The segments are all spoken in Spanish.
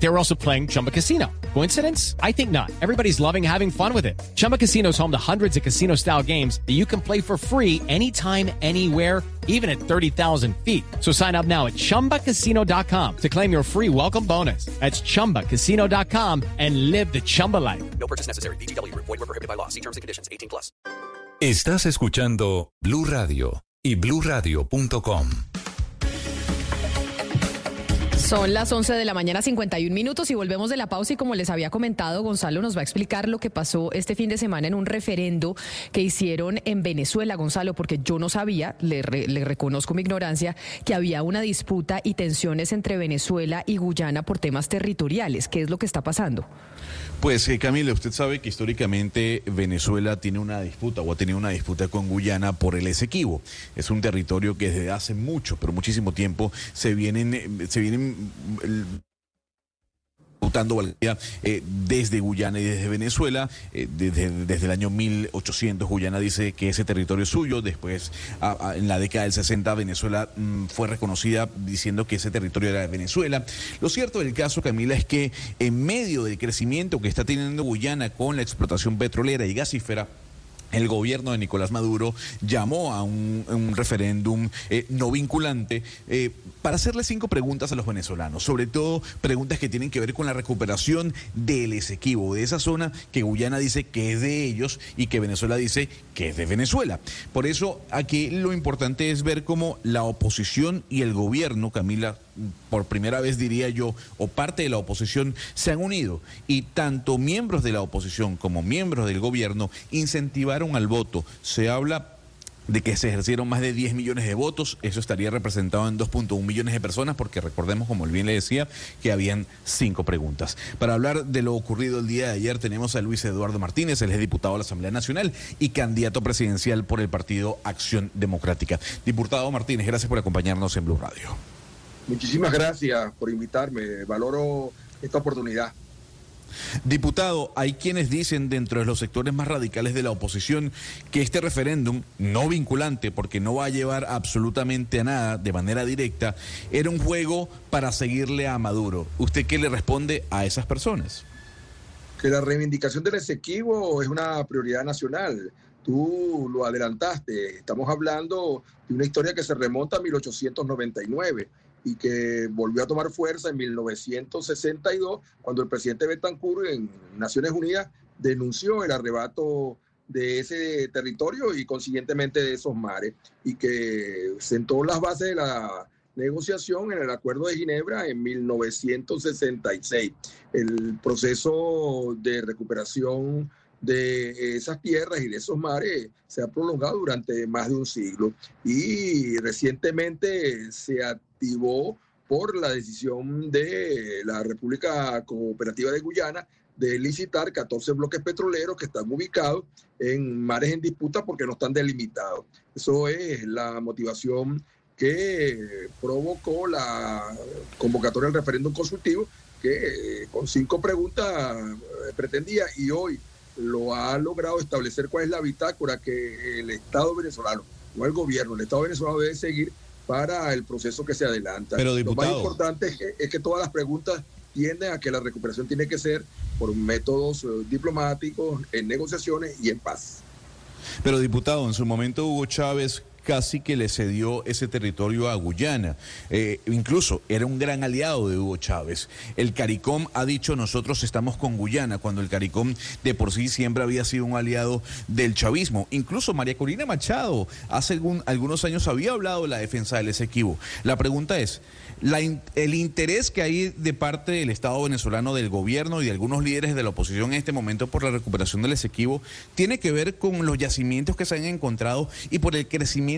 They were also playing Chumba Casino. Coincidence? I think not. Everybody's loving having fun with it. Chumba Casino is home to hundreds of casino style games that you can play for free anytime, anywhere, even at 30,000 feet. So sign up now at chumbacasino.com to claim your free welcome bonus. That's chumbacasino.com and live the Chumba life. No purchase necessary. BGW. Void were prohibited by law. See terms and conditions. 18 plus. Estás escuchando Blue Radio y bluradio.com. Son las 11 de la mañana, 51 minutos y volvemos de la pausa y como les había comentado, Gonzalo nos va a explicar lo que pasó este fin de semana en un referendo que hicieron en Venezuela, Gonzalo, porque yo no sabía, le, le reconozco mi ignorancia, que había una disputa y tensiones entre Venezuela y Guyana por temas territoriales. ¿Qué es lo que está pasando? Pues eh, Camila, usted sabe que históricamente Venezuela tiene una disputa o ha tenido una disputa con Guyana por el Esequibo. Es un territorio que desde hace mucho, pero muchísimo tiempo se vienen, eh, se vienen valía, eh, desde Guyana y desde Venezuela. eh, desde, desde el año 1800 Guyana dice que ese territorio es suyo. Después, en la década del 60, Venezuela mm, fue reconocida diciendo que ese territorio era de Venezuela. Lo cierto del caso, Camila, es que en medio del crecimiento que está teniendo Guyana con la explotación petrolera y gasífera, el gobierno de Nicolás Maduro llamó a un, referéndum eh, no vinculante eh, para hacerle cinco preguntas a los venezolanos, sobre todo preguntas que tienen que ver con la recuperación del Esequibo, de esa zona que Guyana dice que es de ellos y que Venezuela dice que es de Venezuela. Por eso aquí lo importante es ver cómo la oposición y el gobierno, Camila, por primera vez diría yo, o parte de la oposición se han unido y tanto miembros de la oposición como miembros del gobierno incentivaron al voto. Se habla de que se ejercieron más de 10 millones de votos, eso estaría representado en 2.1 millones de personas, porque recordemos, como bien le decía, que habían cinco preguntas. Para hablar de lo ocurrido el día de ayer, tenemos a Luis Eduardo Martínez, él es diputado de la Asamblea Nacional y candidato presidencial por el partido Acción Democrática. Diputado Martínez, gracias por acompañarnos en Blue Radio. Muchísimas gracias por invitarme. Valoro esta oportunidad. Diputado, hay quienes dicen dentro de los sectores más radicales de la oposición que este referéndum, no vinculante, porque no va a llevar absolutamente a nada de manera directa, era un juego para seguirle a Maduro. ¿Usted qué le responde a esas personas? Que la reivindicación del Esequibo es una prioridad nacional. Tú lo adelantaste. Estamos hablando de una historia que se remonta a 1899 y que volvió a tomar fuerza en 1962 cuando el presidente Betancourt en Naciones Unidas denunció el arrebato de ese territorio y consiguientemente de esos mares y que sentó las bases de la negociación en el Acuerdo de Ginebra en 1966. El proceso de recuperación de esas tierras y de esos mares se ha prolongado durante más de un siglo y recientemente se activó por la decisión de la República Cooperativa de Guyana de licitar 14 bloques petroleros que están ubicados en mares en disputa porque no están delimitados. Eso es la motivación que provocó la convocatoria del referéndum consultivo que eh, con cinco preguntas eh, pretendía y hoy lo ha logrado establecer cuál es la bitácora que el Estado venezolano, no el gobierno, el Estado venezolano debe seguir para el proceso que se adelanta. Pero, Lo más diputado. importante es que, es que todas las preguntas tienden a que la recuperación tiene que ser por métodos eh, diplomáticos, en negociaciones y en paz. Pero diputado, en su momento Hugo Chávez casi que le cedió ese territorio a Guyana. Eh, incluso era un gran aliado de Hugo Chávez. El CARICOM ha dicho nosotros estamos con Guyana, cuando el CARICOM de por sí siempre había sido un aliado del chavismo. Incluso María Corina Machado hace algún- algunos años había hablado de la defensa del Esequibo. La pregunta es, el interés que hay de parte del Estado venezolano, del gobierno y de algunos líderes de la oposición en este momento por la recuperación del Esequibo, tiene que ver con los yacimientos que se han encontrado y por el crecimiento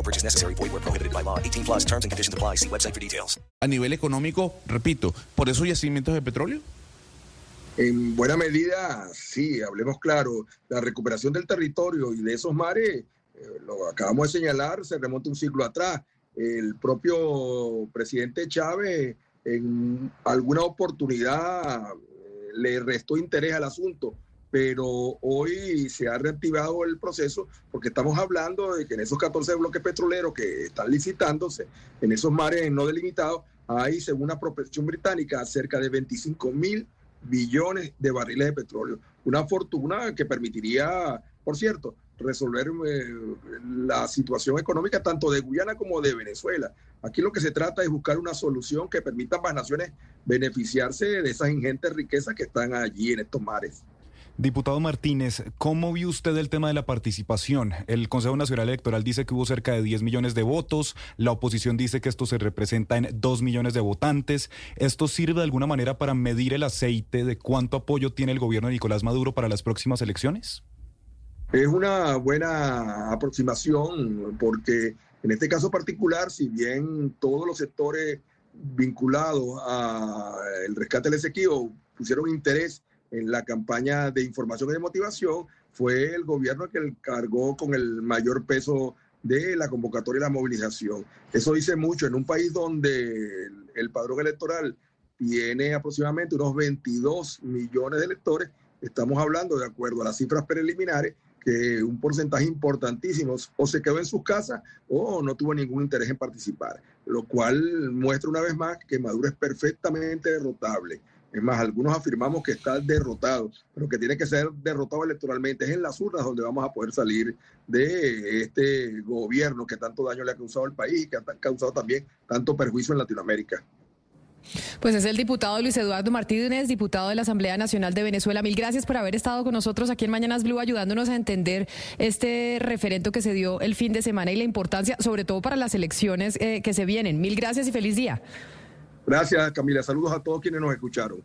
No purchase necessary. Void where prohibited by law. 18 plus terms and conditions apply. See website for details. A nivel económico, repito, por esos yacimientos de petróleo. En buena medida, sí, hablemos claro, la recuperación del territorio y de esos mares, eh, lo acabamos de señalar, se remonta un siglo atrás. El propio presidente Chávez en alguna oportunidad eh, le restó interés al asunto, pero hoy se ha reactivado el proceso porque estamos hablando de que en esos 14 bloques petroleros que están licitándose, en esos mares no delimitados, hay, según la prospección británica, cerca de 25 mil billones de barriles de petróleo. Una fortuna que permitiría, por cierto, resolver eh, la situación económica tanto de Guyana como de Venezuela. Aquí lo que se trata es buscar una solución que permita a ambas naciones beneficiarse de esas ingentes riquezas que están allí en estos mares. Diputado Martínez, ¿cómo vio usted el tema de la participación? El Consejo Nacional Electoral dice que hubo cerca de 10 millones de votos, la oposición dice que esto se representa en 2 millones de votantes. ¿Esto sirve de alguna manera para medir el aceite de cuánto apoyo tiene el gobierno de Nicolás Maduro para las próximas elecciones? Es una buena aproximación porque en este caso particular, si bien todos los sectores vinculados al rescate del Esequibo pusieron interés en la campaña de información y de motivación, fue el gobierno que cargó con el mayor peso de la convocatoria y la movilización. Eso dice mucho en un país donde el, padrón electoral tiene aproximadamente unos 22 millones de electores. Estamos hablando, de acuerdo a las cifras preliminares, que un porcentaje importantísimo o se quedó en sus casas o no tuvo ningún interés en participar, lo cual muestra una vez más que Maduro es perfectamente derrotable. Es más, algunos afirmamos que está derrotado, pero que tiene que ser derrotado electoralmente. Es en las urnas donde vamos a poder salir de este gobierno que tanto daño le ha causado al país y que ha causado también tanto perjuicio en Latinoamérica. Pues es el diputado Luis Eduardo Martínez, diputado de la Asamblea Nacional de Venezuela. Mil gracias por haber estado con nosotros aquí en Mañanas Blue, ayudándonos a entender este referendo que se dio el fin de semana y la importancia, sobre todo para las elecciones eh, que se vienen. Mil gracias y feliz día. Gracias, Camila. Saludos a todos quienes nos escucharon.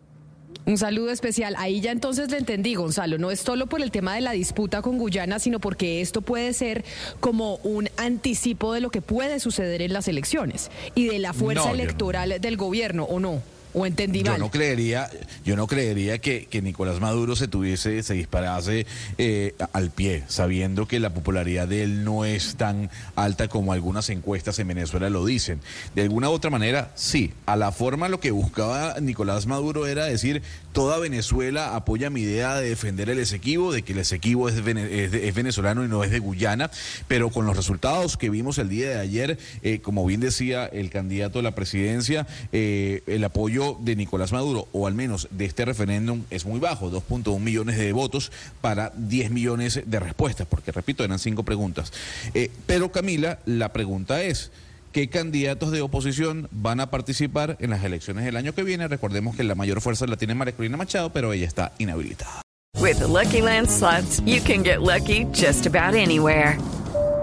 Un saludo especial. Ahí ya entonces le entendí, Gonzalo. No es solo por el tema de la disputa con Guyana, sino porque esto puede ser como un anticipo de lo que puede suceder en las elecciones y de la fuerza No, yo no. electoral del gobierno, ¿o no? ¿O entendí Yo mal? no creería, yo no creería que, que Nicolás Maduro se tuviese, se disparase eh, al pie, sabiendo que la popularidad de él no es tan alta como algunas encuestas en Venezuela lo dicen. De alguna u otra manera, sí. A la forma lo que buscaba Nicolás Maduro era decir toda Venezuela apoya mi idea de defender el Esequibo, de que el Esequibo es, vene- es de- es venezolano y no es de Guyana, pero con los resultados que vimos el día de ayer, eh, como bien decía el candidato a la presidencia, eh, el de Nicolás Maduro, o al menos de este referéndum, es muy bajo, 2.1 millones de votos para 10 millones de respuestas, porque repito, eran cinco preguntas. Eh, pero Camila, la pregunta es... ¿Qué candidatos de oposición van a participar en las elecciones del año que viene? Recordemos que la mayor fuerza la tiene María Corina Machado, pero ella está inhabilitada.